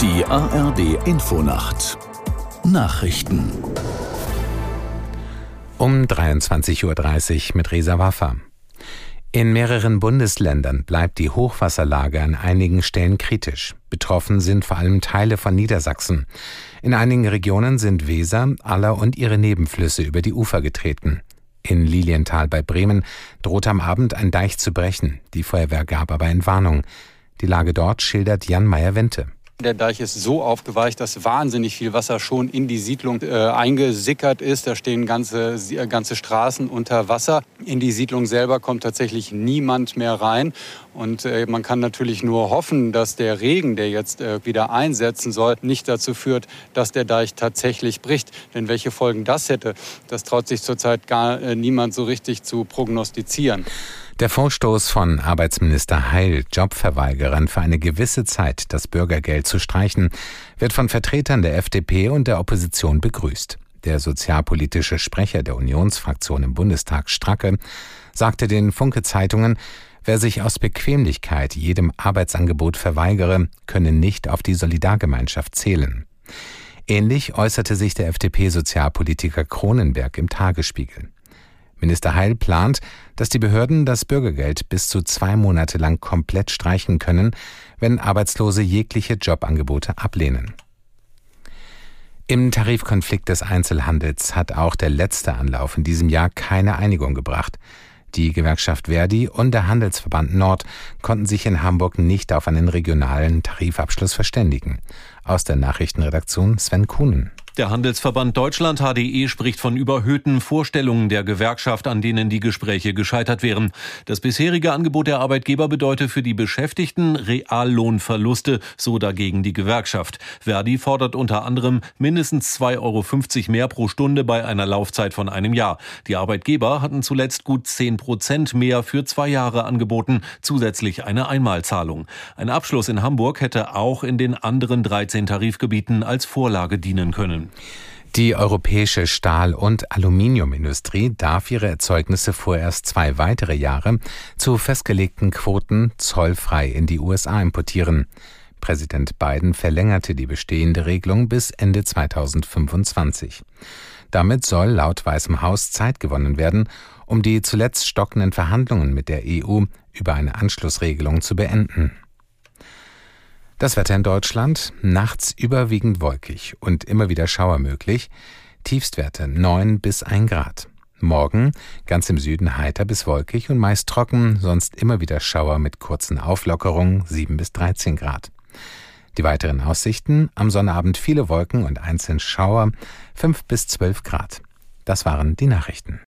Die ARD Infonacht Nachrichten um 23.30 Uhr mit Resa Waffa. In mehreren Bundesländern bleibt die Hochwasserlage an einigen Stellen kritisch. Betroffen sind vor allem Teile von Niedersachsen. In einigen Regionen sind Weser, Aller und ihre Nebenflüsse über die Ufer getreten. In Lilienthal bei Bremen droht am Abend ein Deich zu brechen. Die Feuerwehr gab aber Entwarnung. Die Lage dort schildert Jan Meyer-Wente. Der Deich ist so aufgeweicht, dass wahnsinnig viel Wasser schon in die Siedlung äh, eingesickert ist. Da stehen ganze, äh, ganze Straßen unter Wasser. In die Siedlung selber kommt tatsächlich niemand mehr rein. Und äh, man kann natürlich nur hoffen, dass der Regen, der jetzt äh, wieder einsetzen soll, nicht dazu führt, dass der Deich tatsächlich bricht. Denn welche Folgen das hätte, das traut sich zurzeit gar äh, niemand so richtig zu prognostizieren. Der Vorstoß von Arbeitsminister Heil, Jobverweigerern für eine gewisse Zeit das Bürgergeld zu streichen, wird von Vertretern der FDP und der Opposition begrüßt. Der sozialpolitische Sprecher der Unionsfraktion im Bundestag Stracke sagte den Funke Zeitungen, wer sich aus Bequemlichkeit jedem Arbeitsangebot verweigere, könne nicht auf die Solidargemeinschaft zählen. Ähnlich äußerte sich der FDP-Sozialpolitiker Kronenberg im Tagesspiegel. Minister Heil plant, dass die Behörden das Bürgergeld bis zu zwei Monate lang komplett streichen können, wenn Arbeitslose jegliche Jobangebote ablehnen. Im Tarifkonflikt des Einzelhandels hat auch der letzte Anlauf in diesem Jahr keine Einigung gebracht. Die Gewerkschaft Verdi und der Handelsverband Nord konnten sich in Hamburg nicht auf einen regionalen Tarifabschluss verständigen. Aus der Nachrichtenredaktion Sven Kuhnen. Der Handelsverband Deutschland HDE spricht von überhöhten Vorstellungen der Gewerkschaft, an denen die Gespräche gescheitert wären. Das bisherige Angebot der Arbeitgeber bedeutet für die Beschäftigten Reallohnverluste, so dagegen die Gewerkschaft. Verdi fordert unter anderem mindestens 2,50 Euro mehr pro Stunde bei einer Laufzeit von einem Jahr. Die Arbeitgeber hatten zuletzt gut 10 Prozent mehr für zwei Jahre angeboten, zusätzlich eine Einmalzahlung. Ein Abschluss in Hamburg hätte auch in den anderen 13 Tarifgebieten als Vorlage dienen können. Die europäische Stahl- und Aluminiumindustrie darf ihre Erzeugnisse vorerst zwei weitere Jahre zu festgelegten Quoten zollfrei in die USA importieren. Präsident Biden verlängerte die bestehende Regelung bis Ende 2025. Damit soll laut Weißem Haus Zeit gewonnen werden, um die zuletzt stockenden Verhandlungen mit der EU über eine Anschlussregelung zu beenden. Das Wetter in Deutschland nachts überwiegend wolkig und immer wieder Schauer möglich. Tiefstwerte 9 bis 1 Grad. Morgen ganz im Süden heiter bis wolkig und meist trocken, sonst immer wieder Schauer mit kurzen Auflockerungen 7 bis 13 Grad. Die weiteren Aussichten am Sonnabend viele Wolken und einzeln Schauer 5 bis 12 Grad. Das waren die Nachrichten.